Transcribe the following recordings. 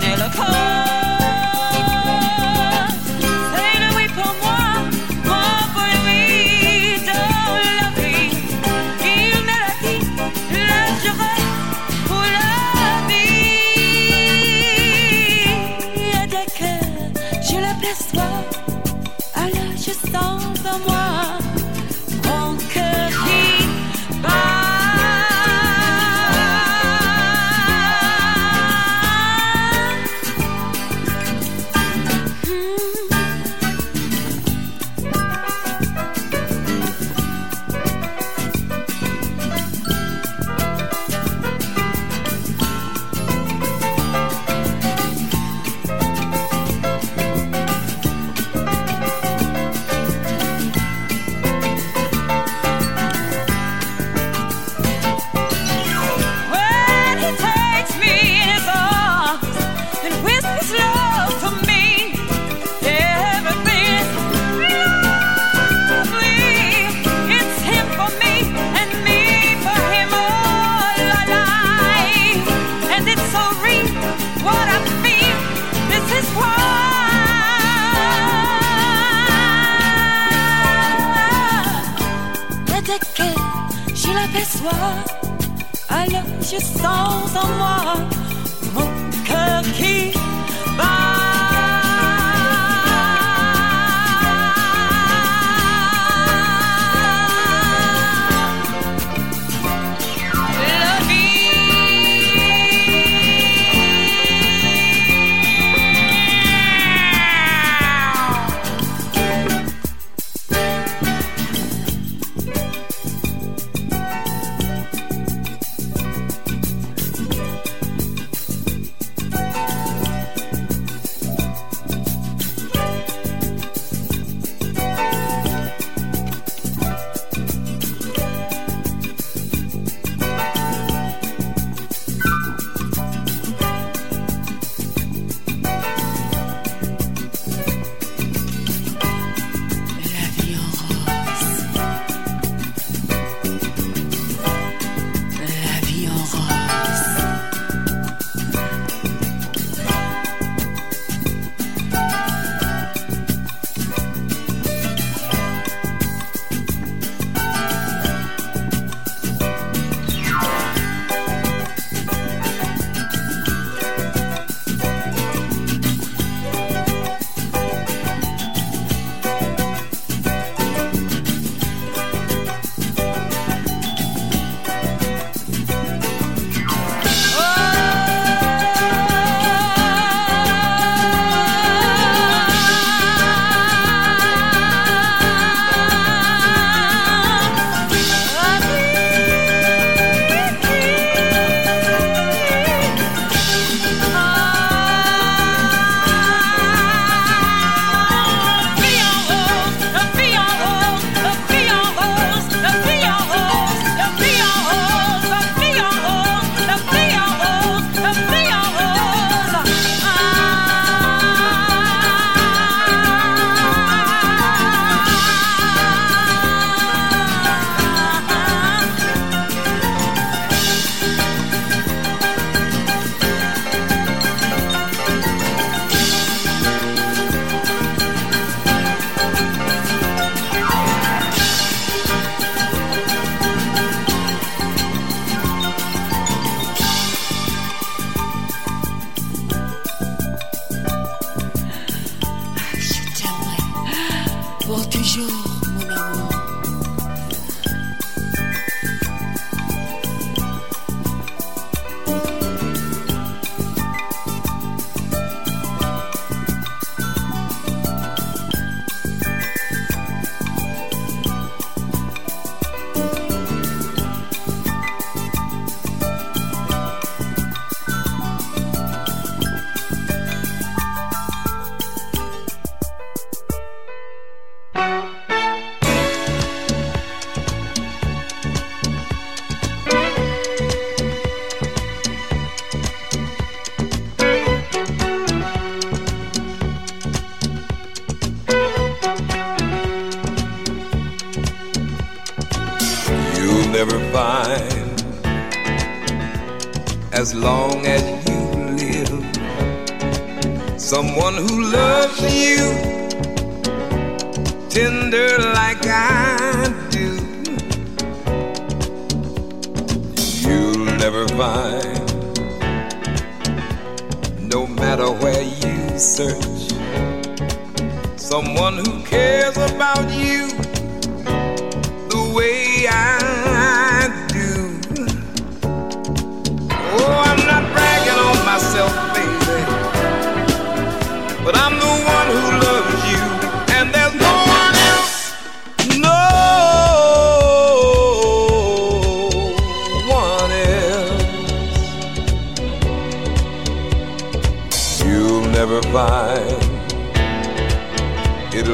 vanilla cone.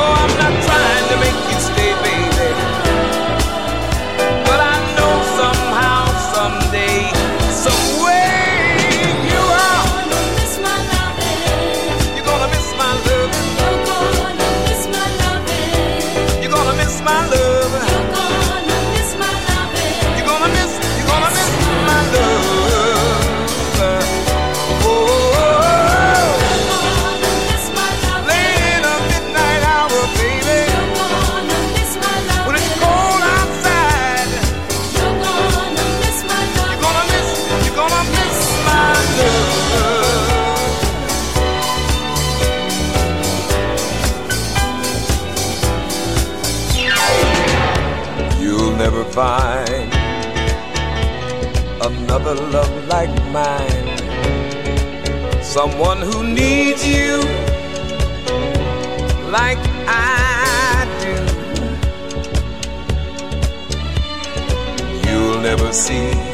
Oh, I'm not trying to make a love like mine. Someone who needs you like I do. You'll never see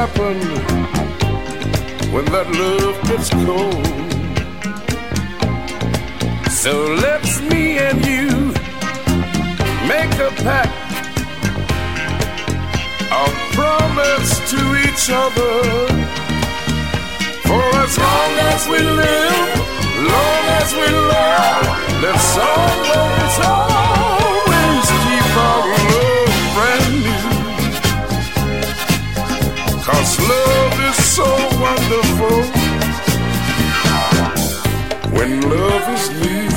happen when that love gets cold. So let's me and you make a pact, a promise to each other. For as long as we live, long as we love, let's always, always Cause love is so wonderful when love is new.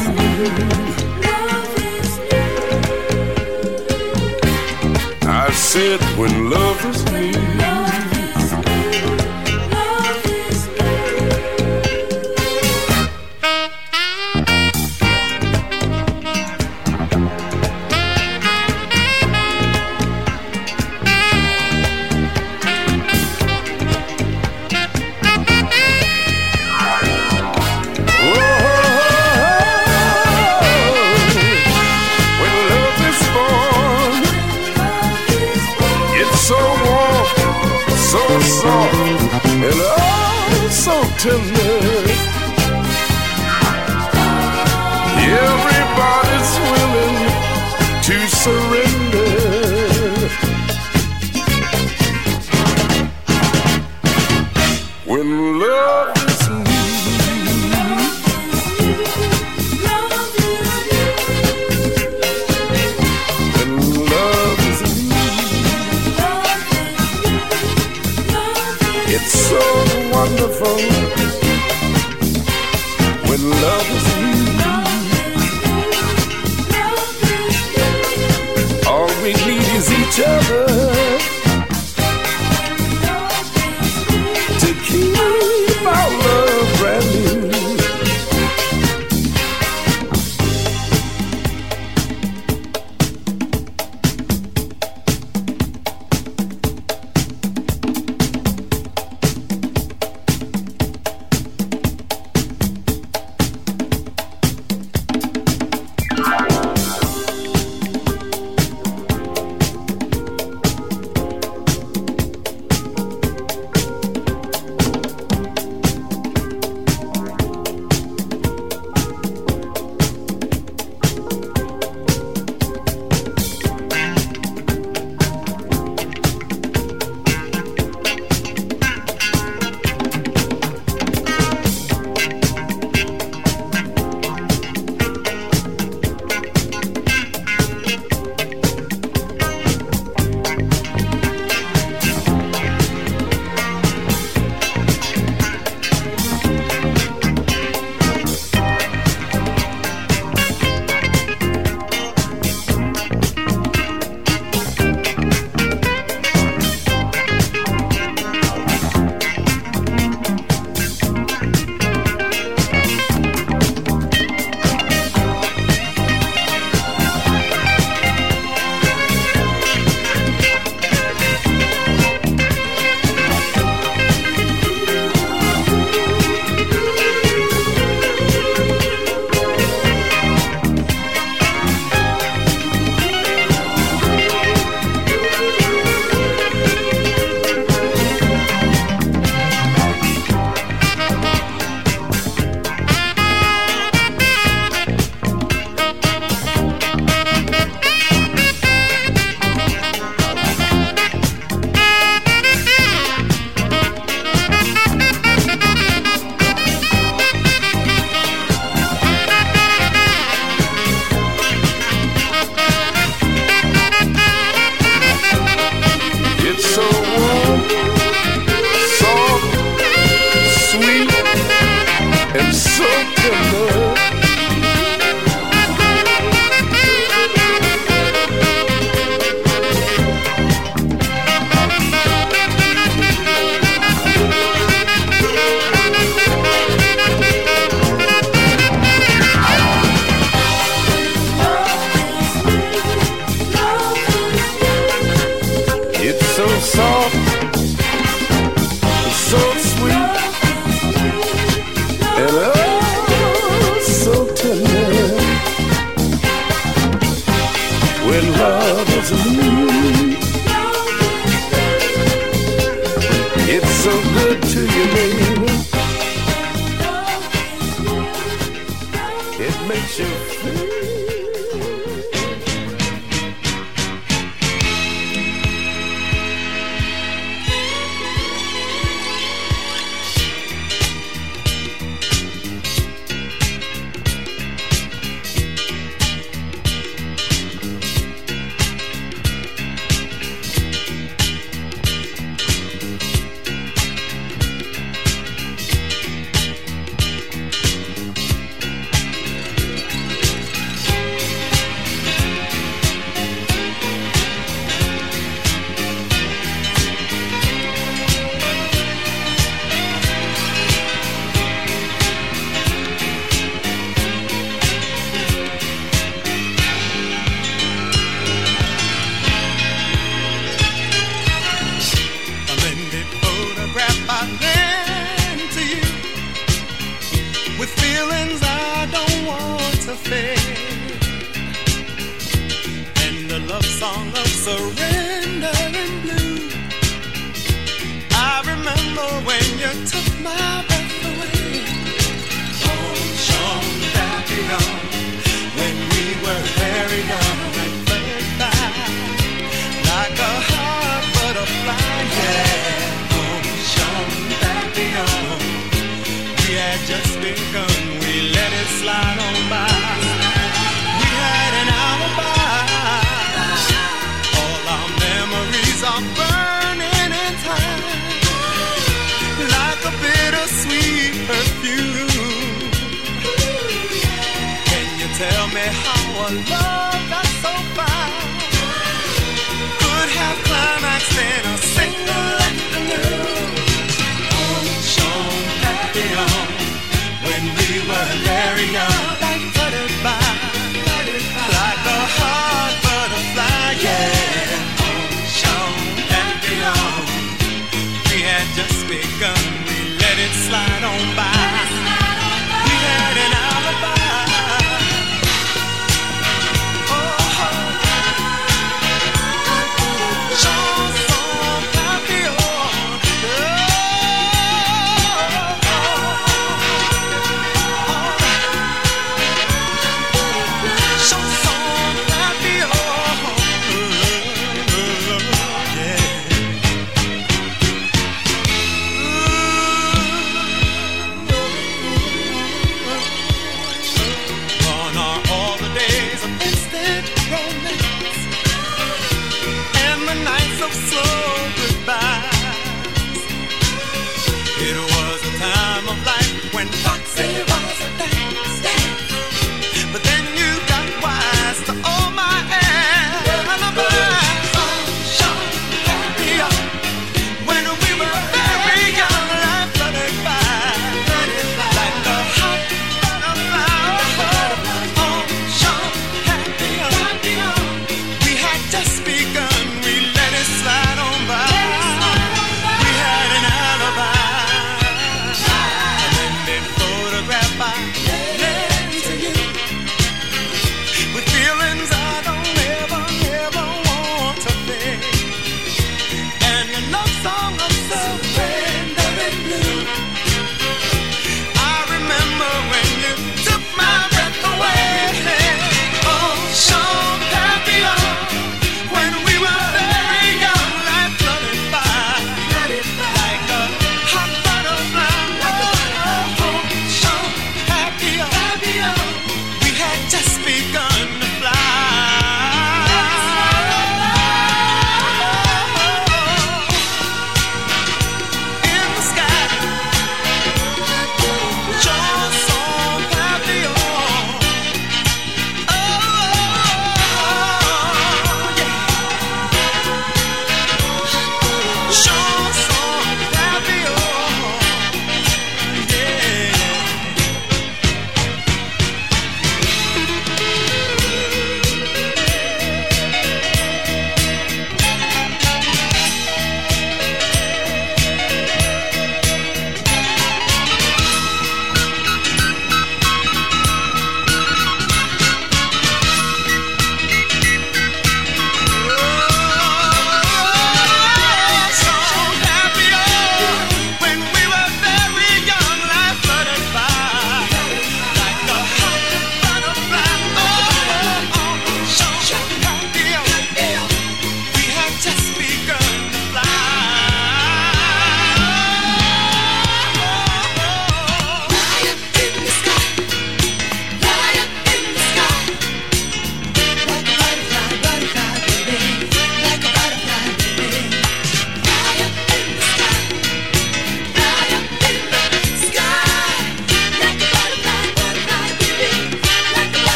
I said when love is new. So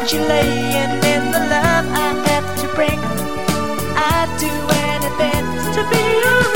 want you laying in the love I have to bring. I'd do anything to be around.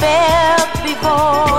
Felt before.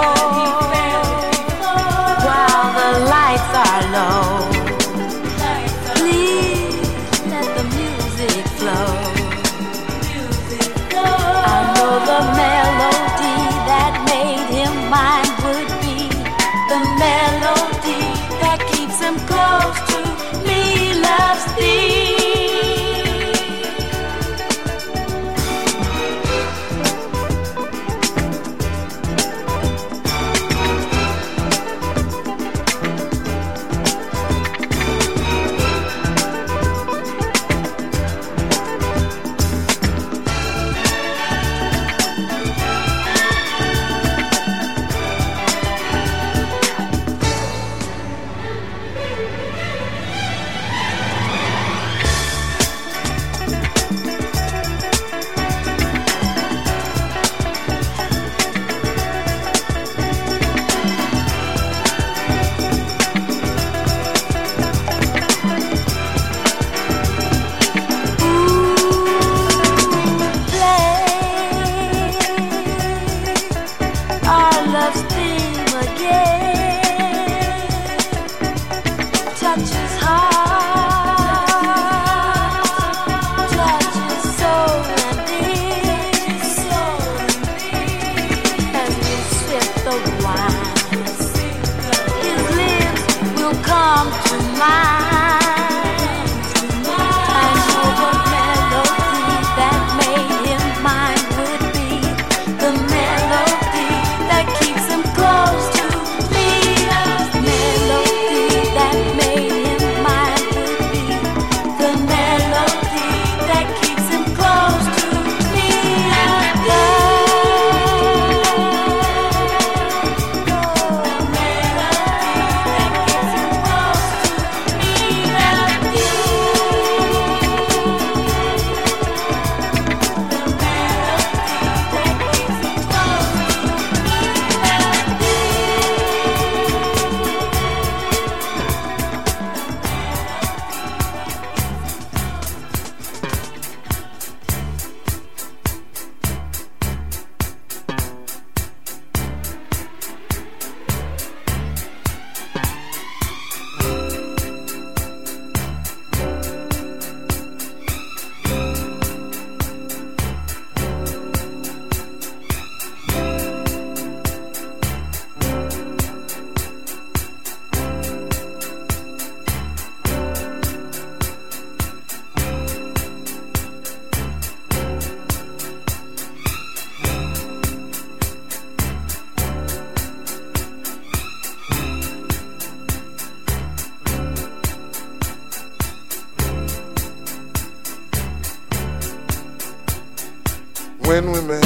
When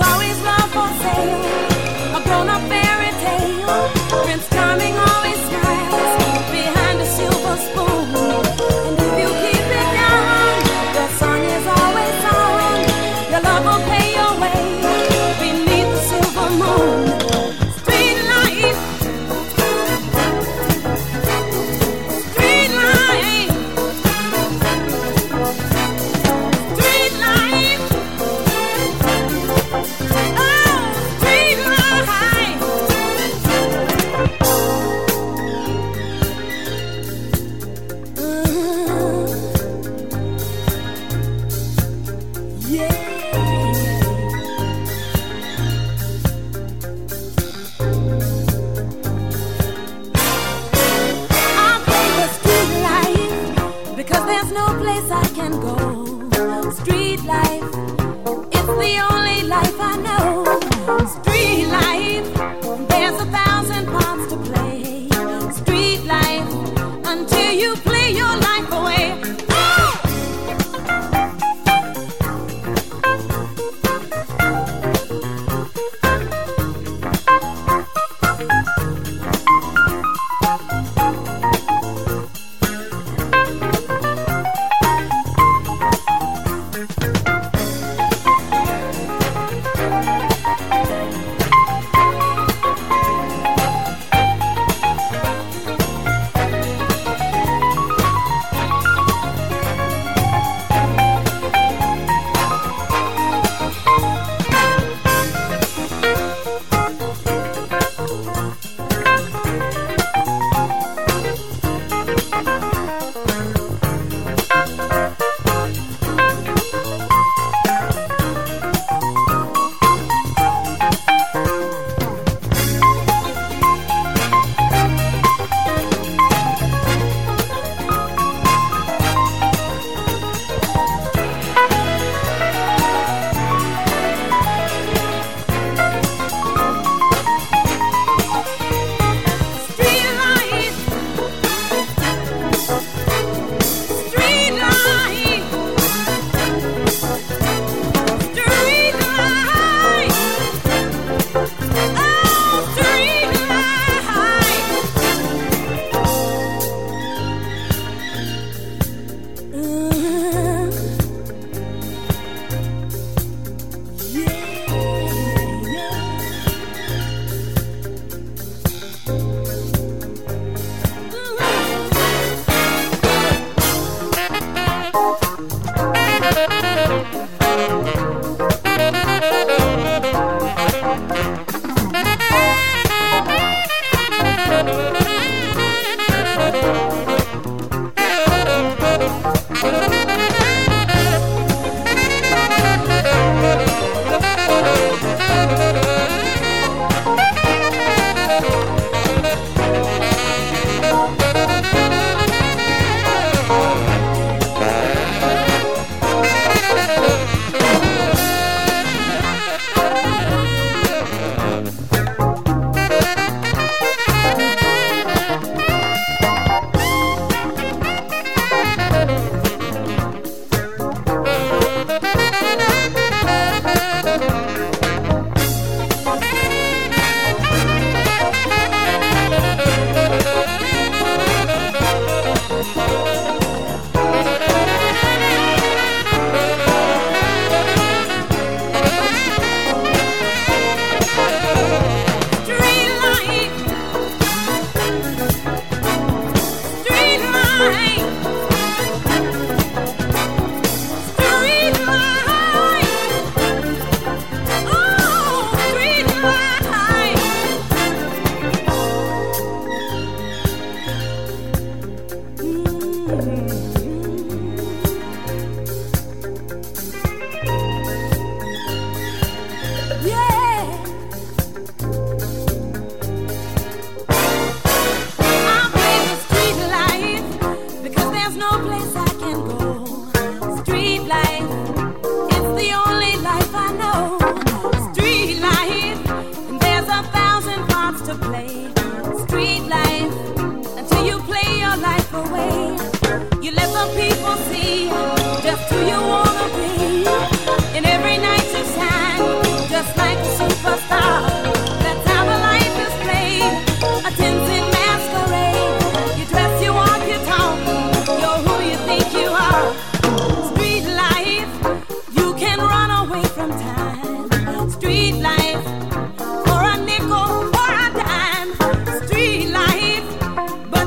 always love for sale.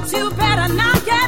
You're a native New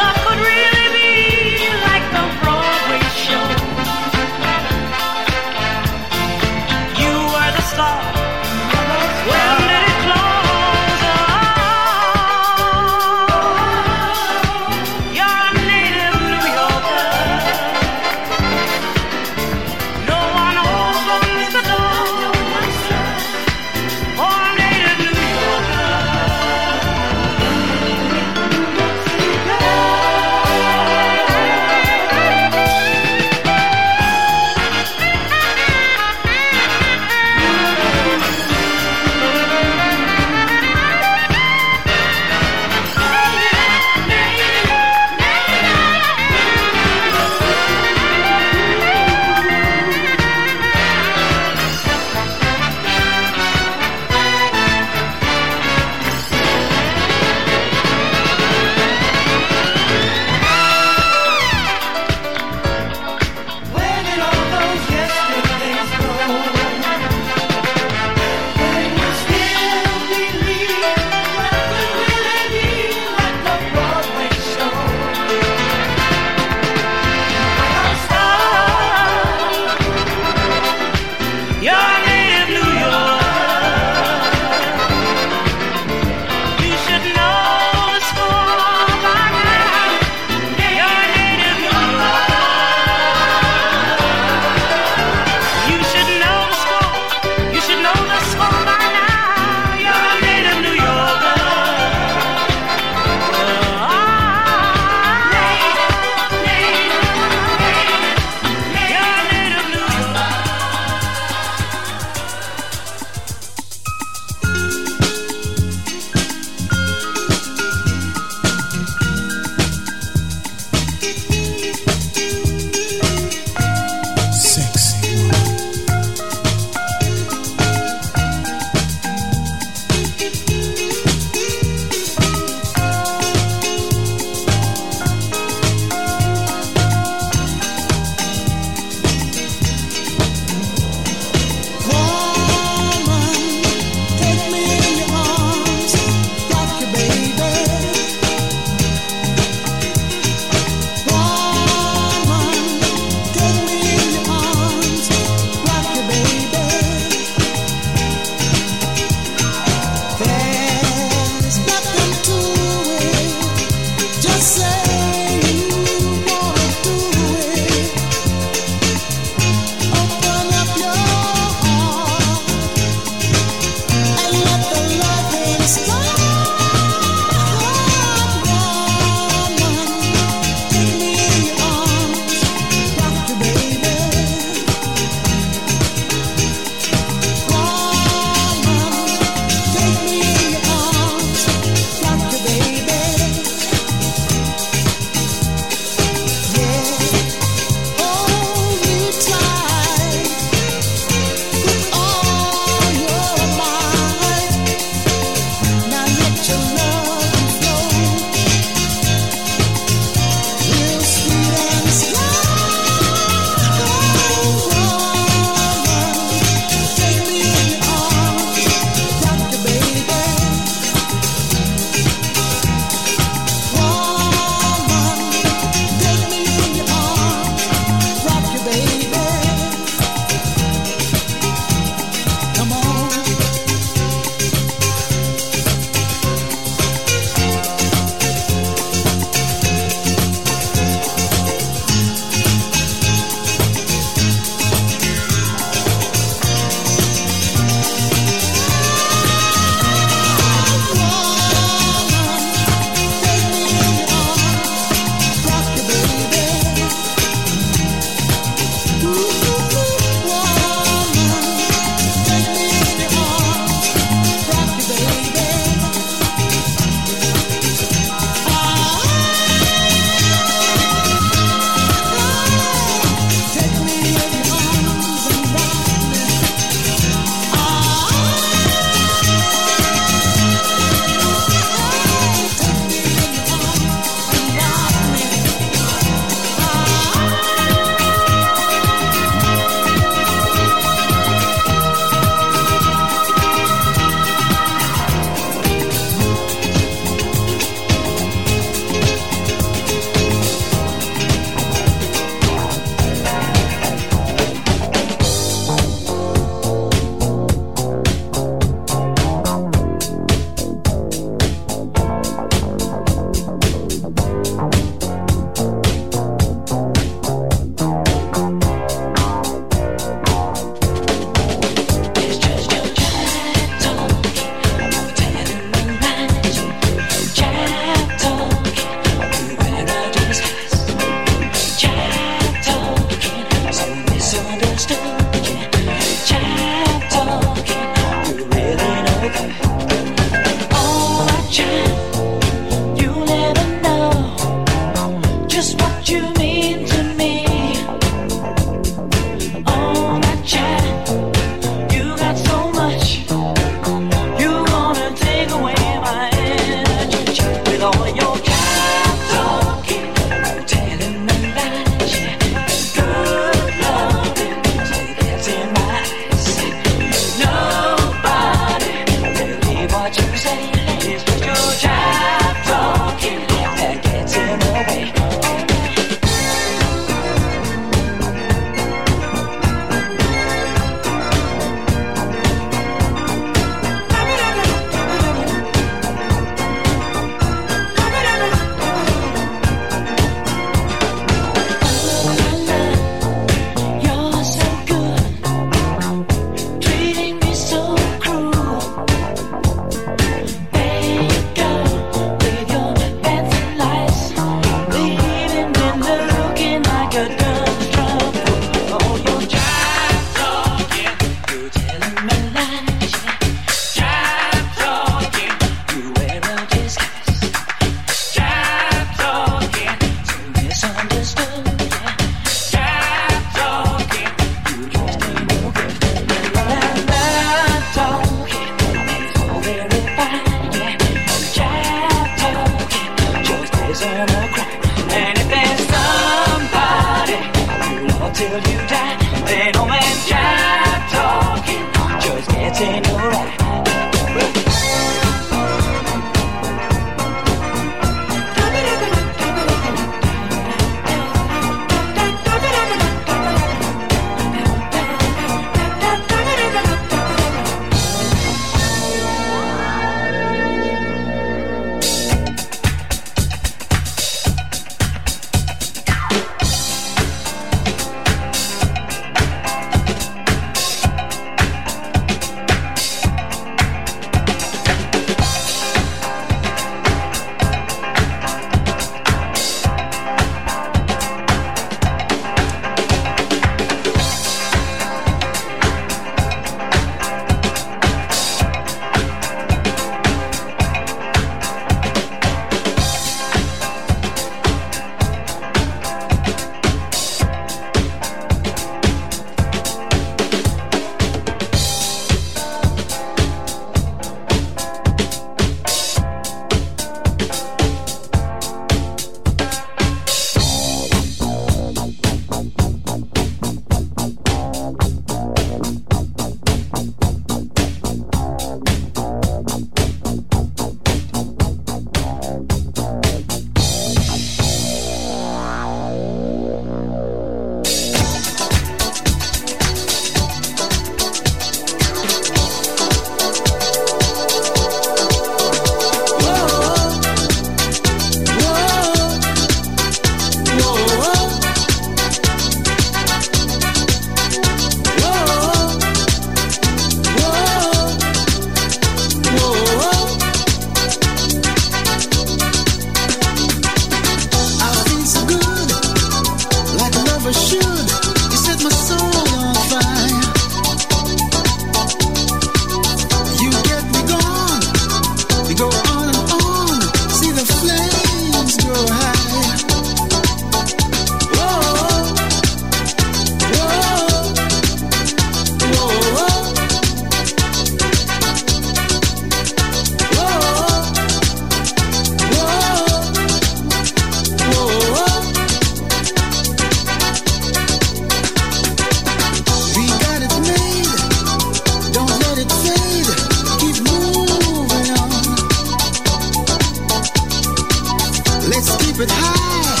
keep it high.